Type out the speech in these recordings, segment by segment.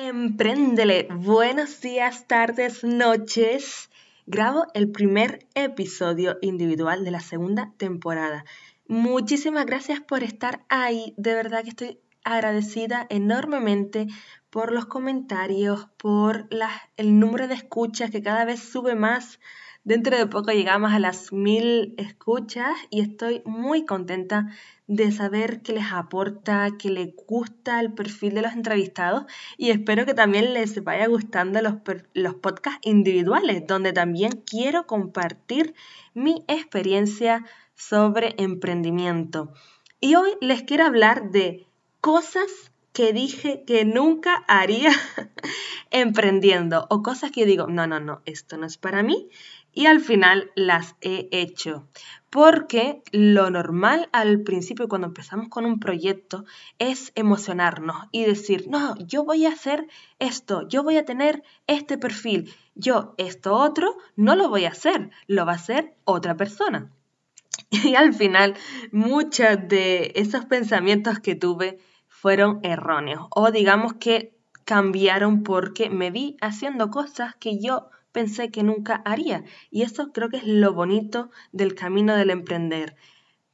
Empréndele. Buenos días, tardes, noches. Grabo el primer episodio individual de la segunda temporada. Muchísimas gracias por estar ahí. De verdad que estoy agradecida enormemente por los comentarios, por el número de escuchas que cada vez sube más. Dentro de poco llegamos a las mil escuchas y estoy muy contenta de saber que les aporta, que les gusta el perfil de los entrevistados y espero que también les vaya gustando los, los podcasts individuales, donde también quiero compartir mi experiencia sobre emprendimiento. Y hoy les quiero hablar de cosas que dije que nunca haría emprendiendo o cosas que digo, no, no, no, esto no es para mí y al final las he hecho. Porque lo normal al principio cuando empezamos con un proyecto es emocionarnos y decir, no, yo voy a hacer esto, yo voy a tener este perfil, yo esto otro no lo voy a hacer, lo va a hacer otra persona. Y al final muchos de esos pensamientos que tuve fueron erróneos o digamos que cambiaron porque me vi haciendo cosas que yo pensé que nunca haría. Y eso creo que es lo bonito del camino del emprender.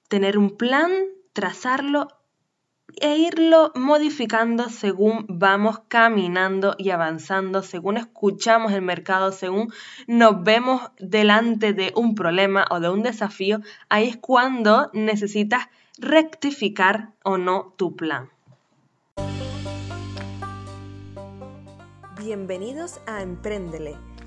Tener un plan, trazarlo e irlo modificando según vamos caminando y avanzando, según escuchamos el mercado, según nos vemos delante de un problema o de un desafío, ahí es cuando necesitas rectificar o no tu plan. Bienvenidos a Emprendele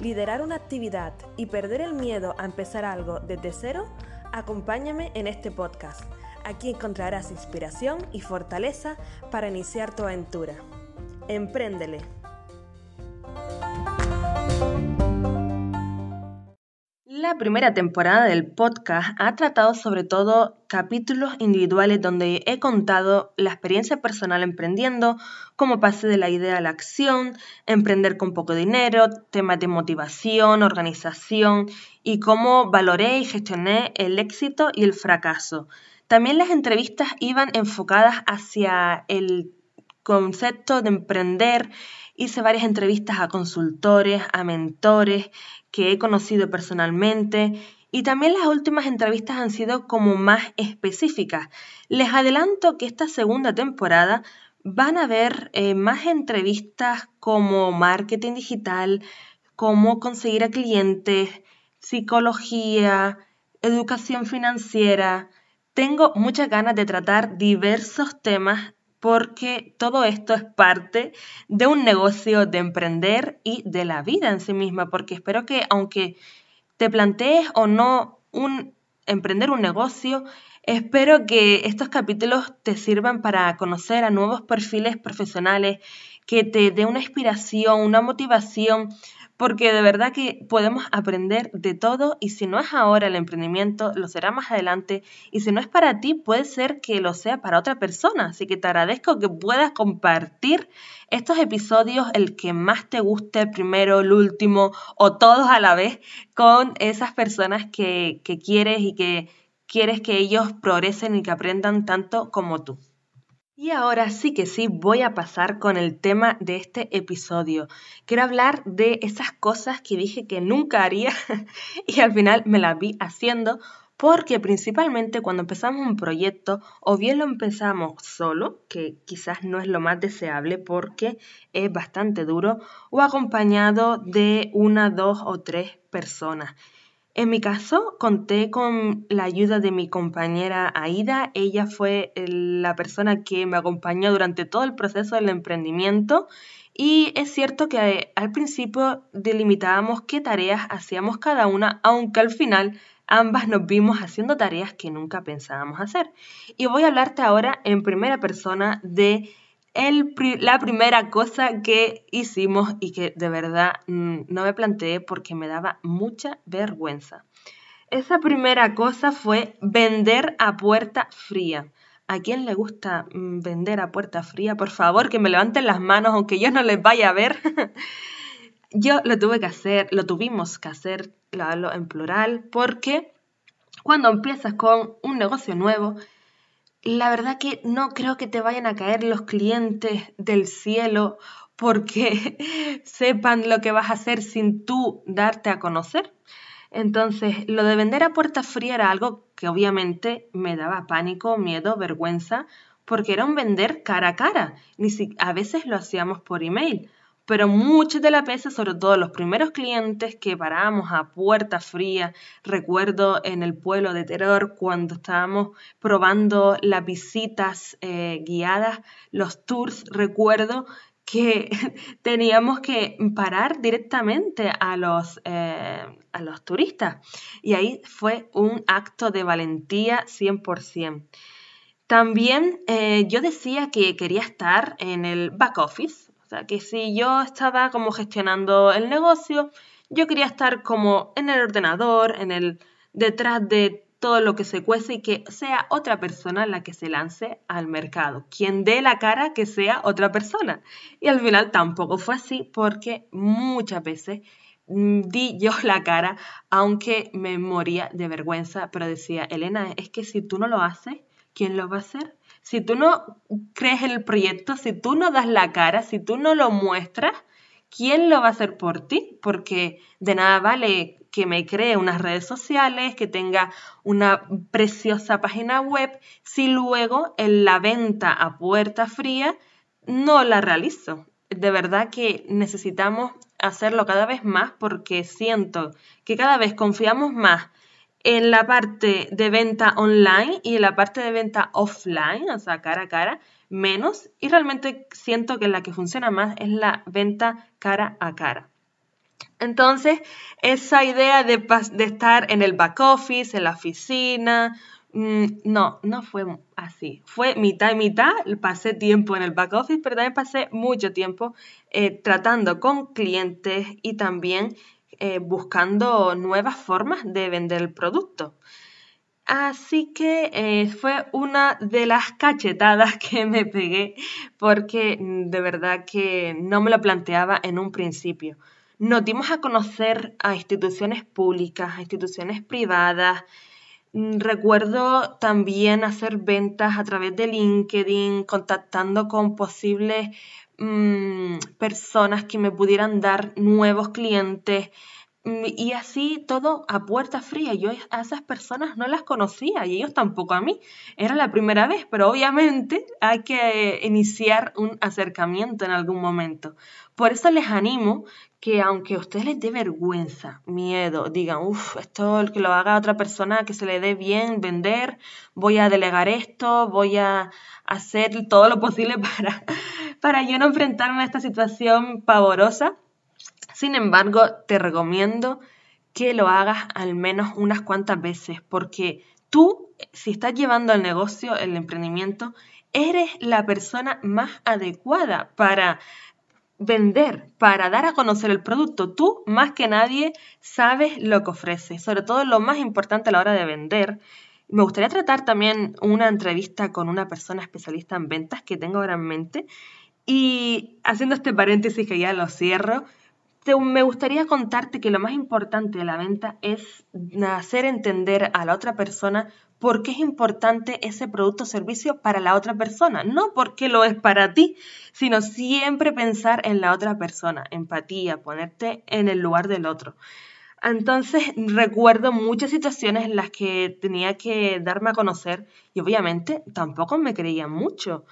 liderar una actividad y perder el miedo a empezar algo desde cero, acompáñame en este podcast. Aquí encontrarás inspiración y fortaleza para iniciar tu aventura. Empréndele. La primera temporada del podcast ha tratado sobre todo capítulos individuales donde he contado la experiencia personal emprendiendo, cómo pasé de la idea a la acción, emprender con poco dinero, temas de motivación, organización y cómo valoré y gestioné el éxito y el fracaso. También las entrevistas iban enfocadas hacia el concepto de emprender. Hice varias entrevistas a consultores, a mentores que he conocido personalmente y también las últimas entrevistas han sido como más específicas. Les adelanto que esta segunda temporada van a haber eh, más entrevistas como marketing digital, cómo conseguir a clientes, psicología, educación financiera. Tengo muchas ganas de tratar diversos temas porque todo esto es parte de un negocio de emprender y de la vida en sí misma, porque espero que aunque te plantees o no un emprender un negocio, espero que estos capítulos te sirvan para conocer a nuevos perfiles profesionales, que te dé una inspiración, una motivación porque de verdad que podemos aprender de todo y si no es ahora el emprendimiento, lo será más adelante y si no es para ti, puede ser que lo sea para otra persona. Así que te agradezco que puedas compartir estos episodios, el que más te guste, el primero, el último o todos a la vez, con esas personas que, que quieres y que quieres que ellos progresen y que aprendan tanto como tú. Y ahora sí que sí voy a pasar con el tema de este episodio. Quiero hablar de esas cosas que dije que nunca haría y al final me las vi haciendo porque principalmente cuando empezamos un proyecto o bien lo empezamos solo, que quizás no es lo más deseable porque es bastante duro, o acompañado de una, dos o tres personas. En mi caso, conté con la ayuda de mi compañera Aida. Ella fue la persona que me acompañó durante todo el proceso del emprendimiento. Y es cierto que al principio delimitábamos qué tareas hacíamos cada una, aunque al final ambas nos vimos haciendo tareas que nunca pensábamos hacer. Y voy a hablarte ahora en primera persona de la primera cosa que hicimos y que de verdad mm, no me planteé porque me daba mucha vergüenza. Esa primera cosa fue vender a puerta fría. ¿A quién le gusta mm, vender a puerta fría? Por favor, que me levanten las manos, aunque yo no les vaya a ver. yo lo tuve que hacer, lo tuvimos que hacer, lo en plural, porque cuando empiezas con un negocio nuevo, la verdad que no creo que te vayan a caer los clientes del cielo porque sepan lo que vas a hacer sin tú darte a conocer. Entonces, lo de vender a puerta fría era algo que obviamente me daba pánico, miedo, vergüenza, porque era un vender cara a cara. Ni si, a veces lo hacíamos por email pero muchas de las veces, sobre todo los primeros clientes que parábamos a puerta fría, recuerdo en el pueblo de Terror cuando estábamos probando las visitas eh, guiadas, los tours, recuerdo que teníamos que parar directamente a los, eh, a los turistas. Y ahí fue un acto de valentía 100%. También eh, yo decía que quería estar en el back office, o sea, que si yo estaba como gestionando el negocio, yo quería estar como en el ordenador, en el detrás de todo lo que se cuece y que sea otra persona la que se lance al mercado. Quien dé la cara que sea otra persona. Y al final tampoco fue así porque muchas veces mm, di yo la cara, aunque me moría de vergüenza, pero decía, Elena, es que si tú no lo haces, ¿quién lo va a hacer? Si tú no crees el proyecto, si tú no das la cara, si tú no lo muestras, ¿quién lo va a hacer por ti? Porque de nada vale que me cree unas redes sociales, que tenga una preciosa página web, si luego en la venta a puerta fría no la realizo. De verdad que necesitamos hacerlo cada vez más porque siento que cada vez confiamos más en la parte de venta online y en la parte de venta offline, o sea, cara a cara, menos. Y realmente siento que la que funciona más es la venta cara a cara. Entonces, esa idea de, estar en el back office, en la oficina, mm, no, no fue así. Fue mitad y mitad. Pasé tiempo en el back office, pero también pasé mucho tiempo eh, tratando con clientes y también eh, buscando nuevas formas de vender el producto. Así que eh, fue una de las cachetadas que me pegué porque mm, de verdad que no me lo planteaba en un principio. Nos dimos a conocer a instituciones públicas, a instituciones privadas. Mm, recuerdo también hacer ventas a través de LinkedIn, contactando con posibles Mm, personas que me pudieran dar nuevos clientes mm, y así todo a puerta fría. Yo a esas personas no las conocía y ellos tampoco a mí. Era la primera vez, pero obviamente hay que iniciar un acercamiento en algún momento. Por eso les animo que aunque a ustedes les dé vergüenza, miedo, digan, uff, esto que lo haga otra persona que se le dé bien vender, voy a delegar esto, voy a hacer todo lo posible para, para yo no enfrentarme a esta situación pavorosa. Sin embargo, te recomiendo que lo hagas al menos unas cuantas veces, porque tú, si estás llevando el negocio, el emprendimiento, eres la persona más adecuada para vender, para dar a conocer el producto. Tú, más que nadie, sabes lo que ofreces, sobre todo lo más importante a la hora de vender. Me gustaría tratar también una entrevista con una persona especialista en ventas que tengo ahora en mente. Y haciendo este paréntesis que ya lo cierro, me gustaría contarte que lo más importante de la venta es hacer entender a la otra persona por qué es importante ese producto o servicio para la otra persona. No porque lo es para ti, sino siempre pensar en la otra persona, empatía, ponerte en el lugar del otro. Entonces recuerdo muchas situaciones en las que tenía que darme a conocer y obviamente tampoco me creían mucho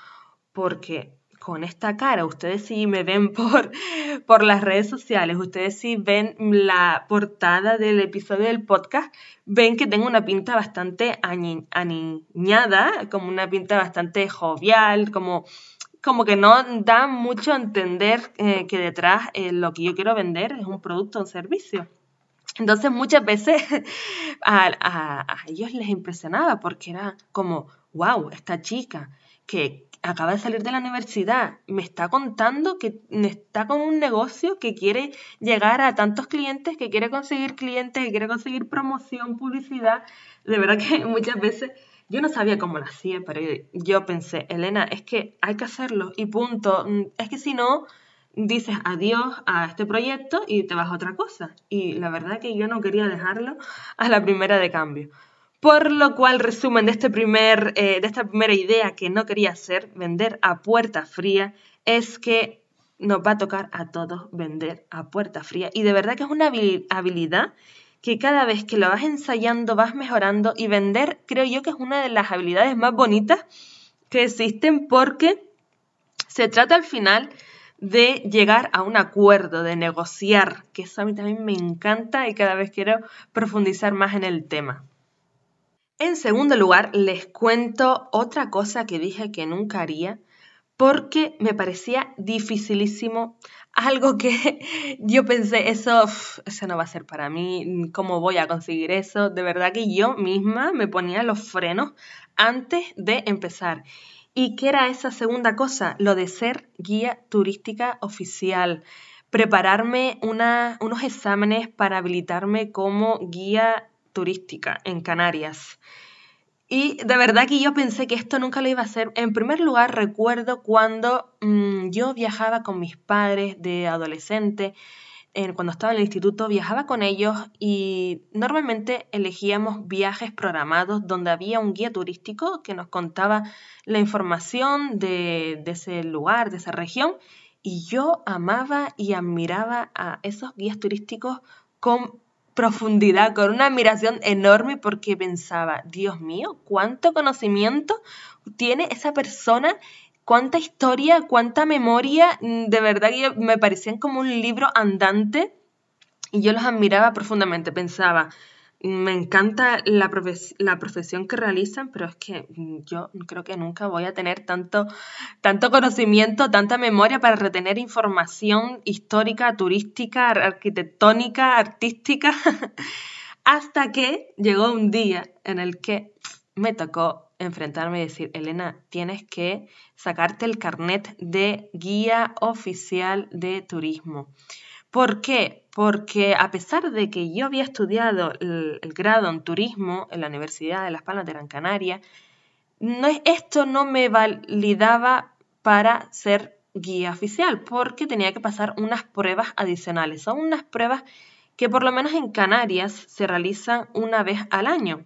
porque con esta cara. Ustedes sí me ven por, por las redes sociales, ustedes sí ven la portada del episodio del podcast, ven que tengo una pinta bastante aniñada, como una pinta bastante jovial, como, como que no da mucho a entender eh, que detrás eh, lo que yo quiero vender es un producto o un servicio. Entonces muchas veces a, a ellos les impresionaba porque era como, wow, esta chica que acaba de salir de la universidad, me está contando que está con un negocio que quiere llegar a tantos clientes, que quiere conseguir clientes, que quiere conseguir promoción, publicidad. De verdad que muchas veces yo no sabía cómo lo hacía, pero yo pensé, Elena, es que hay que hacerlo y punto. Es que si no, dices adiós a este proyecto y te vas a otra cosa. Y la verdad que yo no quería dejarlo a la primera de cambio. Por lo cual, resumen de, este primer, eh, de esta primera idea que no quería hacer, vender a puerta fría, es que nos va a tocar a todos vender a puerta fría. Y de verdad que es una habilidad que cada vez que lo vas ensayando vas mejorando y vender creo yo que es una de las habilidades más bonitas que existen porque se trata al final de llegar a un acuerdo, de negociar, que eso a mí también me encanta y cada vez quiero profundizar más en el tema. En segundo lugar, les cuento otra cosa que dije que nunca haría porque me parecía dificilísimo, algo que yo pensé, eso, eso no va a ser para mí, ¿cómo voy a conseguir eso? De verdad que yo misma me ponía los frenos antes de empezar. ¿Y qué era esa segunda cosa? Lo de ser guía turística oficial, prepararme unos exámenes para habilitarme como guía turística en Canarias. Y de verdad que yo pensé que esto nunca lo iba a hacer. En primer lugar, recuerdo cuando mm, yo viajaba con mis padres de adolescente, cuando estaba en el instituto, viajaba con ellos y normalmente elegíamos viajes programados donde había un guía turístico que nos contaba la información de ese lugar, de esa región. Y yo amaba y admiraba a esos guías turísticos con profundidad, con una admiración enorme porque pensaba, Dios mío, cuánto conocimiento tiene esa persona, cuánta historia, cuánta memoria, mm, de verdad que me parecían como un libro andante y yo los admiraba profundamente, pensaba, me encanta la, profesión que realizan, pero es que yo creo que nunca voy a tener tanto, tanto conocimiento, tanta memoria para retener información histórica, turística, arquitectónica, artística, hasta que llegó un día en el que me tocó enfrentarme y decir, Elena, tienes que sacarte el carnet de guía oficial de turismo. ¿Por qué? Porque a pesar de que yo había estudiado el, grado en turismo en la Universidad de Las Palmas de Gran Canaria, esto no me validaba para ser guía oficial, porque tenía que pasar unas pruebas adicionales. Son unas pruebas que por lo menos en Canarias se realizan una vez al año.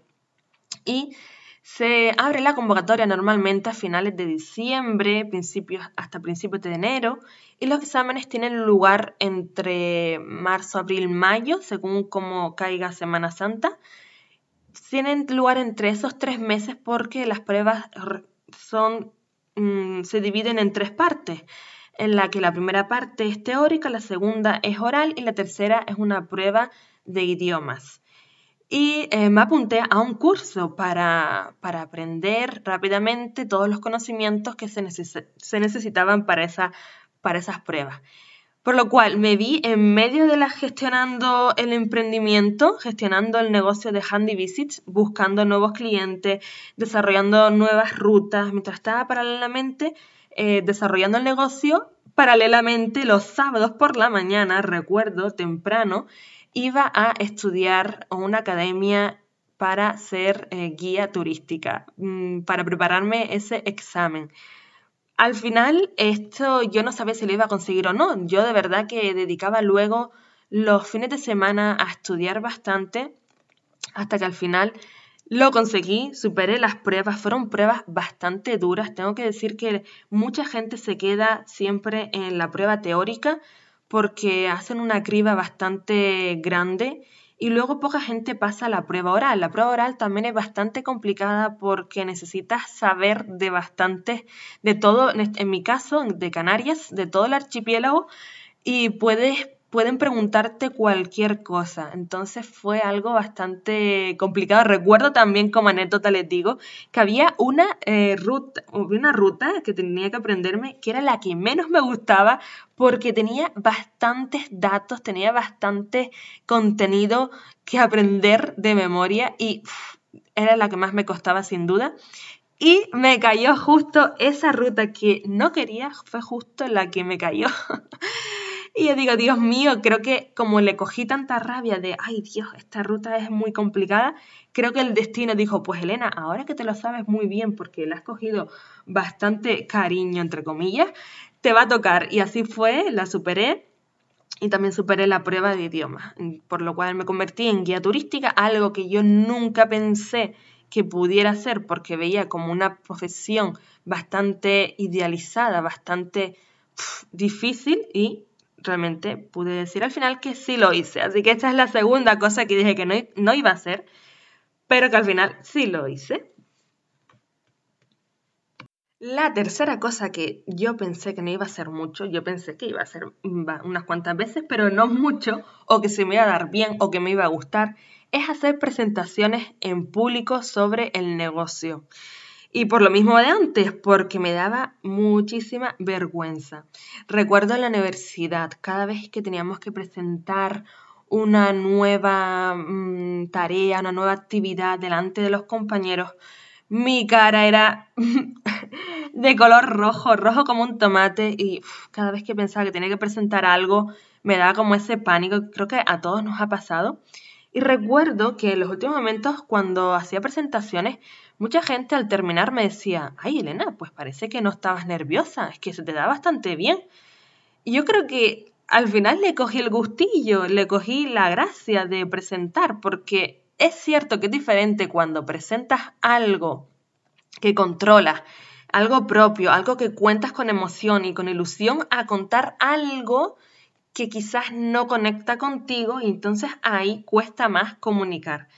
Y se abre la convocatoria normalmente a finales de diciembre, principios, hasta principios de enero, y los exámenes tienen lugar entre marzo, abril, mayo, según cómo caiga Semana Santa. Tienen lugar entre esos tres meses porque las pruebas mm, se dividen en tres partes, en la que la primera parte es teórica, la segunda es oral y la tercera es una prueba de idiomas y eh, me apunté a un curso para, aprender rápidamente todos los conocimientos que se, se necesitaban para, esa, para esas pruebas. Por lo cual me vi en medio de la gestionando el emprendimiento, gestionando el negocio de Handy Visits, buscando nuevos clientes, desarrollando nuevas rutas, mientras estaba paralelamente eh, desarrollando el negocio, paralelamente los sábados por la mañana, recuerdo temprano, iba a estudiar a una academia para ser eh, guía turística, mm, para prepararme ese examen. Al final, esto yo no sabía si lo iba a conseguir o no. Yo de verdad que dedicaba luego los fines de semana a estudiar bastante hasta que al final lo conseguí, superé las pruebas, fueron pruebas bastante duras. Tengo que decir que mucha gente se queda siempre en la prueba teórica porque hacen una criba bastante grande y luego poca gente pasa a la prueba oral. La prueba oral también es bastante complicada porque necesitas saber de bastante, de todo, en mi caso, de Canarias, de todo el archipiélago, y puedes pueden preguntarte cualquier cosa. Entonces fue algo bastante complicado. Recuerdo también como anécdota les digo que había una, eh, ruta, una ruta que tenía que aprenderme que era la que menos me gustaba porque tenía bastantes datos, tenía bastante contenido que aprender de memoria y era la que más me costaba sin duda. Y me cayó justo esa ruta que no quería, fue justo la que me cayó. y yo digo, Dios mío, creo que como le cogí tanta rabia de, ay Dios, esta ruta es muy complicada, creo que el destino dijo, pues Elena, ahora que te lo sabes muy bien porque le has cogido bastante cariño, entre comillas, te va a tocar. Y así fue, la superé y también superé la prueba de idioma, por lo cual me convertí en guía turística, algo que yo nunca pensé que pudiera ser porque veía como una profesión bastante idealizada, bastante difícil y realmente pude decir al final que sí lo hice. Así que esta es la segunda cosa que dije que no, no iba a hacer, pero que al final sí lo hice. La tercera cosa que yo pensé que no iba a ser mucho, yo pensé que iba a ser unas cuantas veces, pero no mucho, o que se me iba a dar bien o que me iba a gustar, es hacer presentaciones en público sobre el negocio. Y por lo mismo de antes, porque me daba muchísima vergüenza. Recuerdo en la universidad, cada vez que teníamos que presentar una nueva mm, tarea, una nueva actividad delante de los compañeros, mi cara era de color rojo, rojo como un tomate y cada vez que pensaba que tenía que presentar algo me daba como ese pánico, creo que a todos nos ha pasado. Y recuerdo que en los últimos momentos cuando hacía presentaciones, mucha gente al terminar me decía, ay Elena, pues parece que no estabas nerviosa, es que se te da bastante bien. Y yo creo que al final le cogí el gustillo, le cogí la gracia de presentar, porque es cierto que es diferente cuando presentas algo que controlas, algo propio, algo que cuentas con emoción y con ilusión, a contar algo que quizás no conecta contigo y entonces ahí cuesta más comunicar.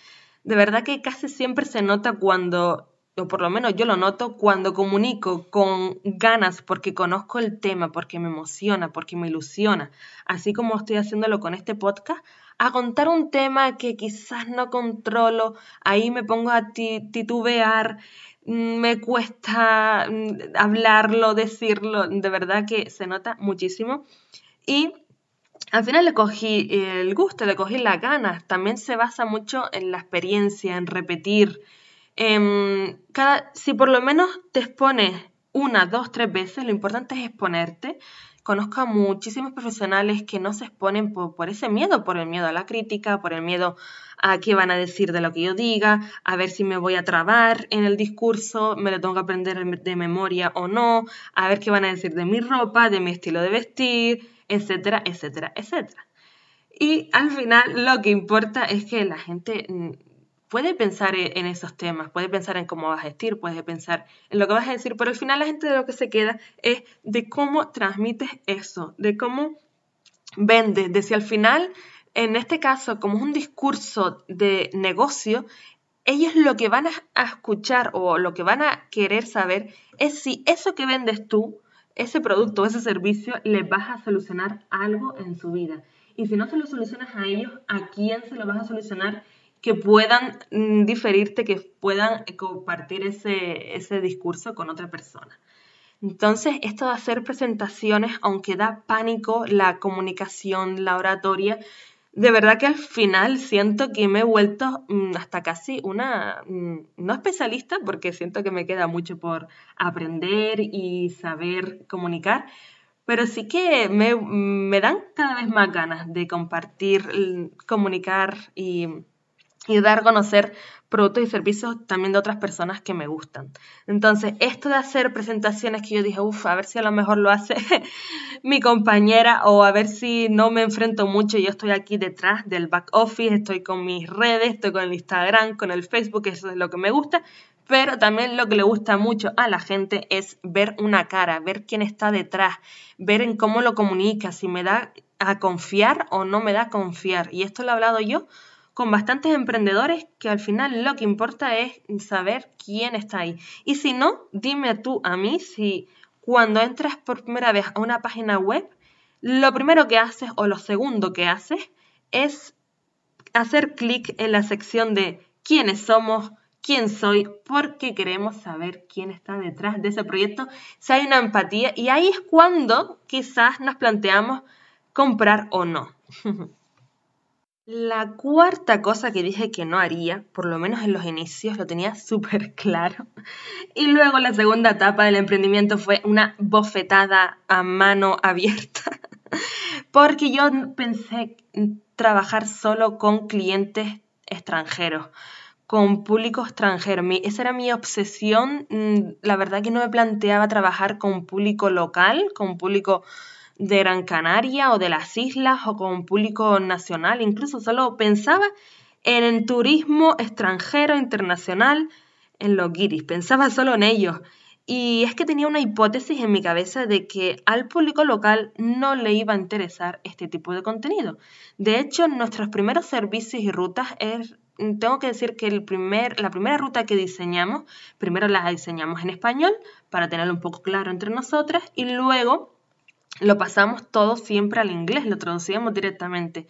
De verdad que casi siempre se nota cuando, o por lo menos yo lo noto, cuando comunico con ganas porque conozco el tema, porque me emociona, porque me ilusiona, así como estoy haciéndolo con este podcast, a contar un tema que quizás no controlo, ahí me pongo a titubear, mm, me cuesta mm, hablarlo, decirlo, de verdad que se nota muchísimo. Y al final le cogí el gusto, le cogí las ganas. También se basa mucho en la experiencia, en repetir. cada, si por lo menos te expones una, dos, tres veces, lo importante es exponerte. Conozco a muchísimos profesionales que no se exponen por, ese miedo, por el miedo a la crítica, por el miedo a qué van a decir de lo que yo diga, a ver si me voy a trabar en el discurso, me lo tengo que aprender de memoria o no, a ver qué van a decir de mi ropa, de mi estilo de vestir, etcétera, etcétera, etcétera. Y al final lo que importa es que la gente mm, puede pensar e-, en esos temas, puede pensar en cómo vas a vestir, puede pensar en lo que vas a decir, pero al final la gente de lo que se queda es de cómo transmites eso, de cómo vendes, de si al final, en este caso, como es un discurso de negocio, ellos lo que van a escuchar o lo que van a querer saber es si eso que vendes tú ese producto o ese servicio les vas a solucionar algo en su vida. Y si no se lo solucionas a ellos, ¿a quién se lo vas a solucionar? Que puedan mm, diferirte, que puedan compartir ese, ese discurso con otra persona. Entonces, esto de hacer presentaciones, aunque da pánico la comunicación, la oratoria, de verdad que al final siento que me he vuelto mm, hasta casi una, mm, no especialista, porque siento que me queda mucho por aprender y saber comunicar, pero sí que me, me dan cada vez más ganas de compartir, comunicar y y dar a conocer productos y servicios también de otras personas que me gustan. Entonces, esto de hacer presentaciones que yo dije, uff, a ver si a lo mejor lo hace mi compañera o a ver si no me enfrento mucho, yo estoy aquí detrás del back office, estoy con mis redes, estoy con el Instagram, con el Facebook, eso es lo que me gusta, pero también lo que le gusta mucho a la gente es ver una cara, ver quién está detrás, ver en cómo lo comunica, si me da a confiar o no me da a confiar. Y esto lo he hablado yo con bastantes emprendedores que al final lo que importa es saber quién está ahí. Y si no, dime tú a mí si cuando entras por primera vez a una página web, lo primero que haces o lo segundo que haces es hacer clic en la sección de quiénes somos, quién soy, porque queremos saber quién está detrás de ese proyecto, si hay una empatía y ahí es cuando quizás nos planteamos comprar o no. La cuarta cosa que dije que no haría, por lo menos en los inicios, lo tenía súper claro. Y luego la segunda etapa del emprendimiento fue una bofetada a mano abierta. Porque yo pensé trabajar solo con clientes extranjeros, con público extranjero. esa era mi obsesión. Mm, la verdad que no me planteaba trabajar con público local, con público de Gran Canaria o de las islas o con público nacional. Incluso solo pensaba en el turismo extranjero, internacional, en los guiris. Pensaba solo en ellos. Y es que tenía una hipótesis en mi cabeza de que al público local no le iba a interesar este tipo de contenido. De hecho, nuestros primeros servicios y rutas es, tengo que decir que el primer, la primera ruta que diseñamos, primero la diseñamos en español para tenerlo un poco claro entre nosotras y luego lo pasamos todo siempre al inglés, lo traducíamos directamente.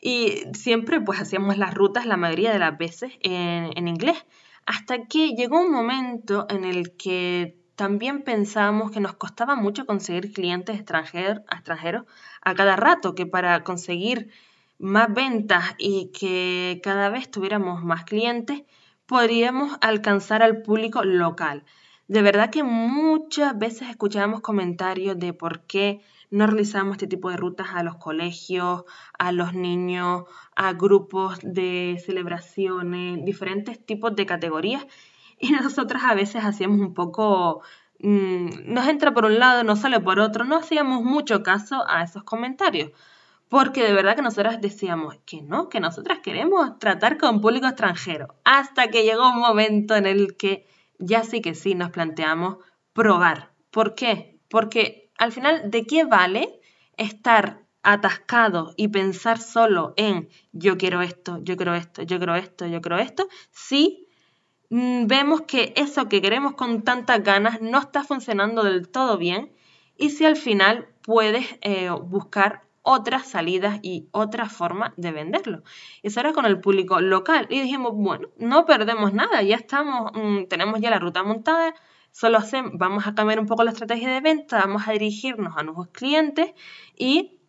Y siempre pues hacíamos las rutas la mayoría de las veces en, en inglés. Hasta que llegó un momento en el que también pensábamos que nos costaba mucho conseguir clientes extranjeros, extranjeros a cada rato, que para conseguir más ventas y que cada vez tuviéramos más clientes, podríamos alcanzar al público local. De verdad que muchas veces escuchábamos comentarios de por qué no realizamos este tipo de rutas a los colegios, a los niños, a grupos de celebraciones, diferentes tipos de categorías. Y nosotras a veces hacíamos un poco, mm, nos entra por un lado, nos sale por otro, no hacíamos mucho caso a esos comentarios. Porque de verdad que nosotras decíamos que no, que nosotras queremos tratar con público extranjero. Hasta que llegó un momento en el que ya sí que sí nos planteamos probar. ¿Por qué? Porque al final, ¿de qué vale estar atascado y pensar solo en yo quiero esto, yo quiero esto, yo quiero esto, yo quiero esto, si mm, vemos que eso que queremos con tantas ganas no está funcionando del todo bien y si al final puedes eh, buscar otras salidas y otra forma de venderlo. Eso era con el público local. Y dijimos, bueno, no perdemos nada, ya estamos, mm, tenemos ya la ruta montada, Solo hacemos, vamos a cambiar un poco la estrategia de venta, vamos a dirigirnos a nuevos clientes y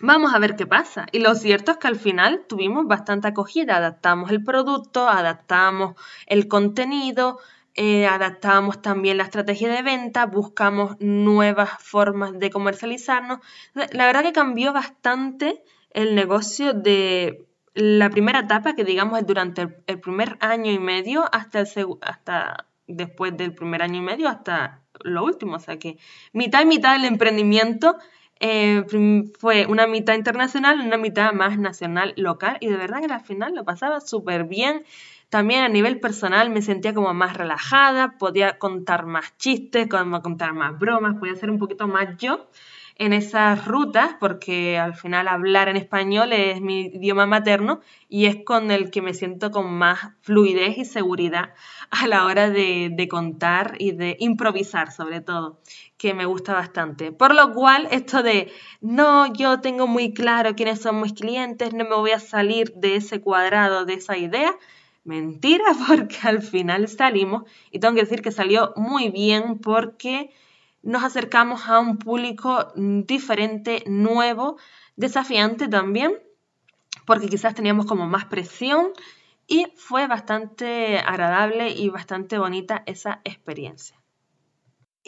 vamos a ver qué pasa. Y lo cierto es que al final tuvimos bastante acogida, adaptamos el producto, adaptamos el contenido, eh, adaptamos también la estrategia de venta, buscamos nuevas formas de comercializarnos. La verdad que cambió bastante el negocio de la primera etapa, que digamos es durante el, primer año y medio hasta, el, hasta después del primer año y medio hasta lo último. O sea que mitad y mitad del emprendimiento eh, fue una mitad internacional, una mitad más nacional, local. Y de verdad que al final lo pasaba súper bien. También a nivel personal me sentía como más relajada, podía contar más chistes, contar más bromas, podía ser un poquito más yo en esas rutas, porque al final hablar en español es mi idioma materno y es con el que me siento con más fluidez y seguridad a la hora de, contar y de improvisar sobre todo, que me gusta bastante. Por lo cual, esto de, no, yo tengo muy claro quiénes son mis clientes, no me voy a salir de ese cuadrado, de esa idea, mentira, porque al final salimos y tengo que decir que salió muy bien porque nos acercamos a un público diferente, nuevo, desafiante también, porque quizás teníamos como más presión y fue bastante agradable y bastante bonita esa experiencia.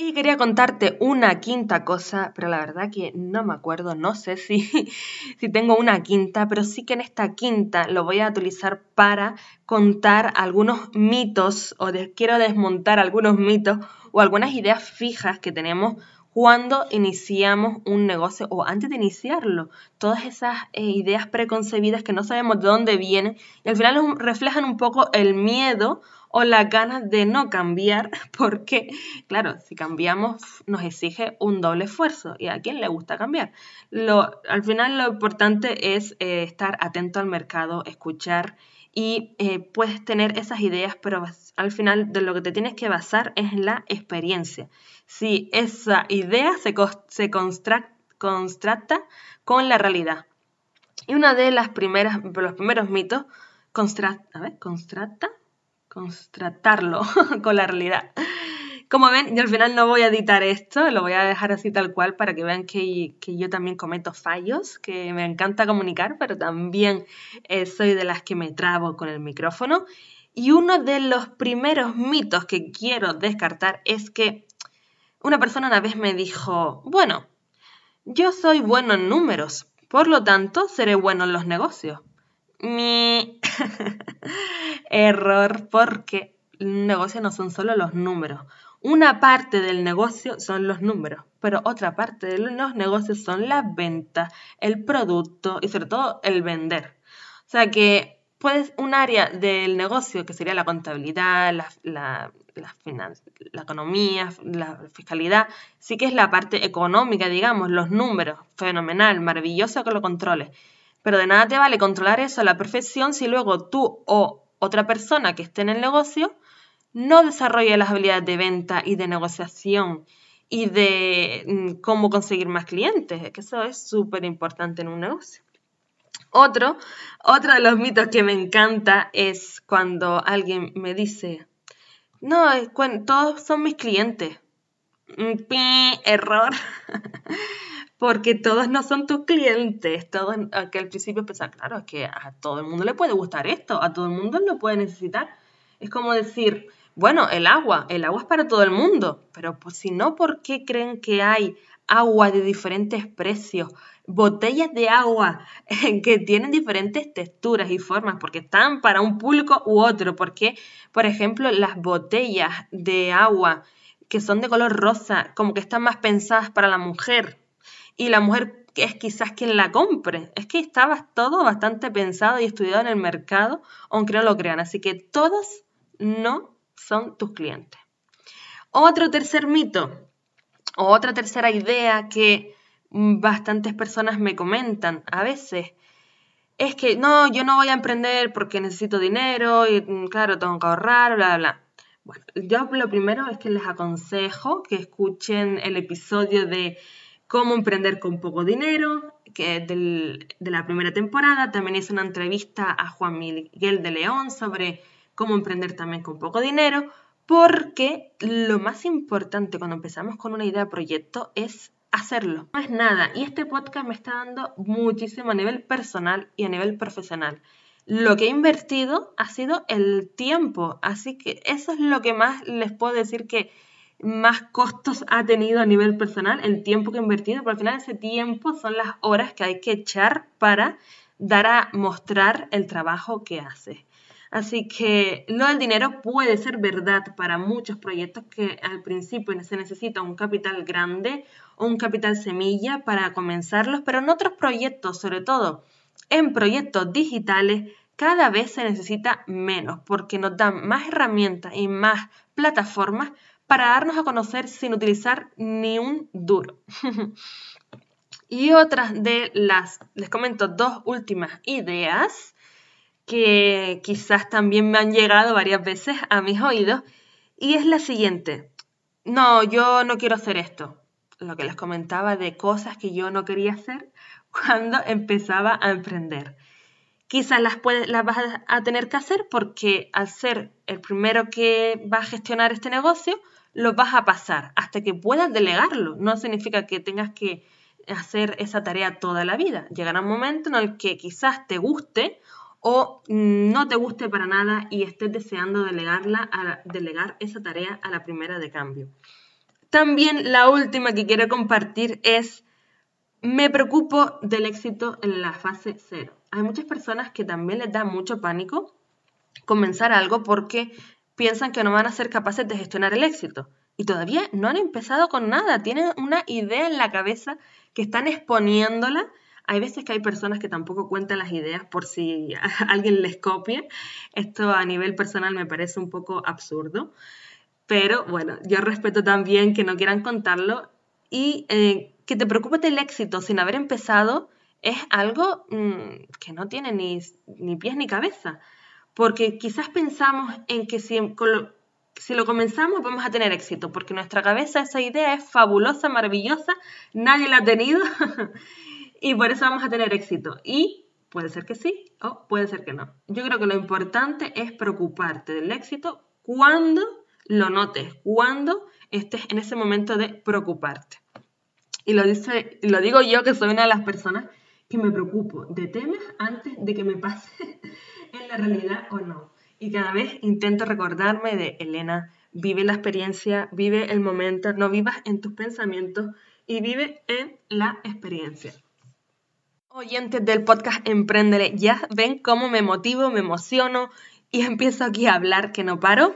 Y quería contarte una quinta cosa, pero la verdad que no me acuerdo, no sé si, si tengo una quinta, pero sí que en esta quinta lo voy a utilizar para contar algunos mitos o quiero desmontar algunos mitos o algunas ideas fijas que tenemos cuando iniciamos un negocio o antes de iniciarlo. Todas esas eh, ideas preconcebidas que no sabemos de dónde vienen y al final reflejan un poco el miedo o la ganas de no cambiar porque, claro, si cambiamos nos exige un doble esfuerzo y a quién le gusta cambiar. Lo, al final lo importante es eh, estar atento al mercado, escuchar y eh, puedes tener esas ideas, pero al final de lo que te tienes que basar es la experiencia. Si esa idea se, se constructa con la realidad. Y una de las primeras, los primeros mitos, a ver, con la realidad. Como ven, yo al final no voy a editar esto, lo voy a dejar así tal cual para que vean que, yo también cometo fallos, que me encanta comunicar, pero también eh, soy de las que me trabo con el micrófono. Y uno de los primeros mitos que quiero descartar es que una persona una vez me dijo, bueno, yo soy bueno en números, por lo tanto seré bueno en los negocios. Mi error, porque un negocio no son solo los números. Una parte del negocio son los números, pero otra parte de los negocios son las ventas, el producto y sobre todo el vender. O sea que puedes un área del negocio que sería la contabilidad, la, la, la economía, la fiscalidad, sí que es la parte económica, digamos, los números, fenomenal, maravilloso que lo controles. Pero de nada te vale controlar eso a la perfección si luego tú o otra persona que esté en el negocio no desarrolla las habilidades de venta y de negociación y de mm, cómo conseguir más clientes, que eso es súper importante en un negocio. Otro, otro de los mitos que me encanta es cuando alguien me dice, no, todos son mis clientes. Mm, error. Porque todos no son tus clientes. Todos, que al principio pensaba, claro, es que a todo el mundo le puede gustar esto, a todo el mundo lo puede necesitar. Es como decir, bueno, el agua, el agua es para todo el mundo, pero pues si no, ¿por qué creen que hay agua de diferentes precios? Botellas de agua que tienen diferentes texturas y formas, porque están para un público u otro. Porque, por ejemplo, las botellas de agua que son de color rosa, como que están más pensadas para la mujer, y la mujer es quizás quien la compre. Es que estaba todo bastante pensado y estudiado en el mercado, aunque no lo crean. Así que todos no son tus clientes. Otro tercer mito, o otra tercera idea que bastantes personas me comentan a veces, es que no, yo no voy a emprender porque necesito dinero y mm, claro, tengo que ahorrar, bla, bla. Bueno, yo lo primero es que les aconsejo que escuchen el episodio de cómo emprender con poco dinero, que es de la primera temporada. También hice una entrevista a Juan Miguel de León sobre cómo emprender también con poco dinero, porque lo más importante cuando empezamos con una idea de proyecto es hacerlo. No es nada. Y este podcast me está dando muchísimo a nivel personal y a nivel profesional. Lo que he invertido ha sido el tiempo. Así que eso es lo que más les puedo decir que más costos ha tenido a nivel personal, el tiempo que he invertido, pero al final ese tiempo son las horas que hay que echar para dar a mostrar el trabajo que hace. Así que lo del dinero puede ser verdad para muchos proyectos que al principio se necesita un capital grande o un capital semilla para comenzarlos, pero en otros proyectos, sobre todo en proyectos digitales, cada vez se necesita menos porque nos dan más herramientas y más plataformas para darnos a conocer sin utilizar ni un duro. y otras de las, les comento dos últimas ideas que quizás también me han llegado varias veces a mis oídos y es la siguiente. No, yo no quiero hacer esto. Lo que les comentaba de cosas que yo no quería hacer cuando empezaba a emprender. Quizás las, las vas a tener que hacer porque al ser el primero que va a gestionar este negocio, lo vas a pasar hasta que puedas delegarlo. No significa que tengas que hacer esa tarea toda la vida. Llegará un momento en el que quizás te guste o no te guste para nada y estés deseando delegarla delegar esa tarea a la primera de cambio. También la última que quiero compartir es, me preocupo del éxito en la fase cero. Hay muchas personas que también les da mucho pánico comenzar algo porque piensan que no van a ser capaces de gestionar el éxito. Y todavía no han empezado con nada, tienen una idea en la cabeza que están exponiéndola hay veces que hay personas que tampoco cuentan las ideas por si alguien les copie. Esto a nivel personal me parece un poco absurdo. Pero bueno, yo respeto también que no quieran contarlo y eh, que te preocupes del éxito sin haber empezado es algo mm, que no tiene ni, ni, pies ni cabeza. Porque quizás pensamos en que si, lo, si lo comenzamos vamos a tener éxito, porque nuestra cabeza esa idea es fabulosa, maravillosa, nadie la ha tenido y por eso vamos a tener éxito. Y puede ser que sí o puede ser que no. Yo creo que lo importante es preocuparte del éxito cuando lo notes, cuando estés en ese momento de preocuparte. Y lo, dice, lo digo yo que soy una de las personas que me preocupo de temas antes de que me pase en la realidad o no. Y cada vez intento recordarme de Elena, vive la experiencia, vive el momento, no vivas en tus pensamientos y vive en la experiencia. Oyentes del podcast Emprendere, ya ven cómo me motivo, me emociono y empiezo aquí a hablar que no paro.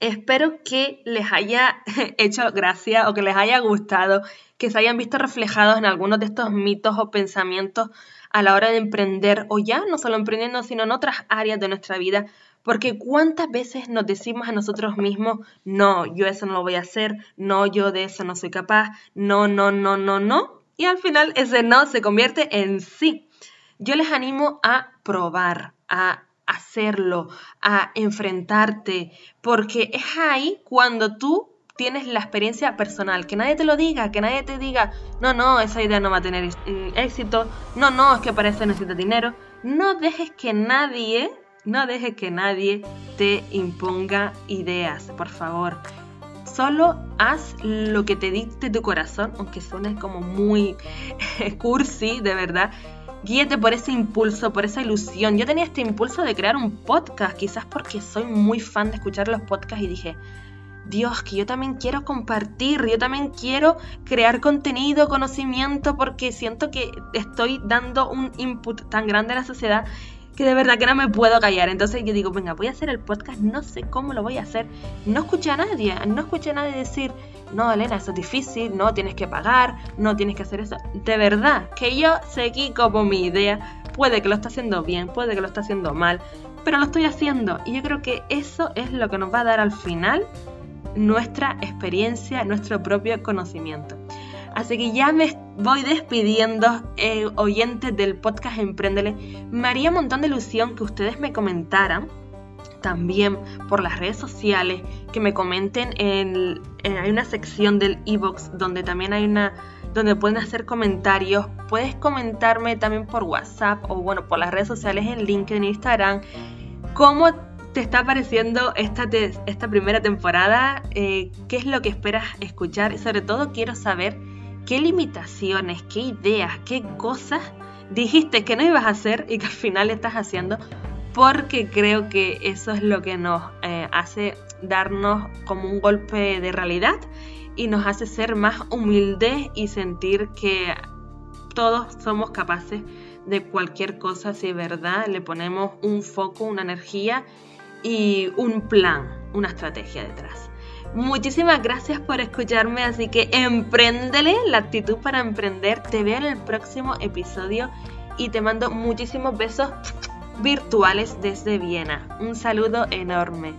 Espero que les haya hecho gracia o que les haya gustado, que se hayan visto reflejados en algunos de estos mitos o pensamientos a la hora de emprender o ya no solo emprendiendo, sino en otras áreas de nuestra vida. Porque cuántas veces nos decimos a nosotros mismos, no, yo eso no lo voy a hacer, no, yo de eso no soy capaz, no, no, no, no, no. Y al final ese no se convierte en sí. Yo les animo a probar, a hacerlo, a enfrentarte, porque es ahí cuando tú tienes la experiencia personal, que nadie te lo diga, que nadie te diga, no, no, esa idea no va a tener mm, éxito, no, no, es que para eso necesitas dinero. No dejes que nadie, no dejes que nadie te imponga ideas, por favor. Solo haz lo que te dicte tu corazón, aunque suene como muy cursi, de verdad guíete por ese impulso, por esa ilusión. Yo tenía este impulso de crear un podcast, quizás porque soy muy fan de escuchar los podcasts y dije, Dios, que yo también quiero compartir, yo también quiero crear contenido, conocimiento, porque siento que estoy dando un input tan grande a la sociedad que de verdad que no me puedo callar. Entonces yo digo, venga, voy a hacer el podcast, no sé cómo lo voy a hacer. No escuché a nadie, no escuché a nadie decir, no, Elena, eso es difícil, no tienes que pagar, no tienes que hacer eso. De verdad, que yo seguí como mi idea. Puede que lo esté haciendo bien, puede que lo esté haciendo mal, pero lo estoy haciendo. Y yo creo que eso es lo que nos va a dar al final nuestra experiencia, nuestro propio conocimiento. Así que ya me voy despidiendo, eh, oyentes del podcast Emprendele. Me haría un montón de ilusión que ustedes me comentaran también por las redes sociales, que me comenten en, hay una sección del ebox donde también hay una donde pueden hacer comentarios. Puedes comentarme también por WhatsApp o bueno, por las redes sociales en LinkedIn, Instagram, cómo te está pareciendo esta, esta primera temporada, eh, qué es lo que esperas escuchar y sobre todo quiero saber qué limitaciones, qué ideas, qué cosas dijiste que no ibas a hacer y que al final estás haciendo, porque creo que eso es lo que nos eh, hace darnos como un golpe de realidad y nos hace ser más humildes y sentir que todos somos capaces de cualquier cosa si de verdad le ponemos un foco, una energía y un plan, una estrategia detrás. Muchísimas gracias por escucharme, así que empréndele la actitud para emprender. Te veo en el próximo episodio y te mando muchísimos besos virtuales desde Viena. Un saludo enorme.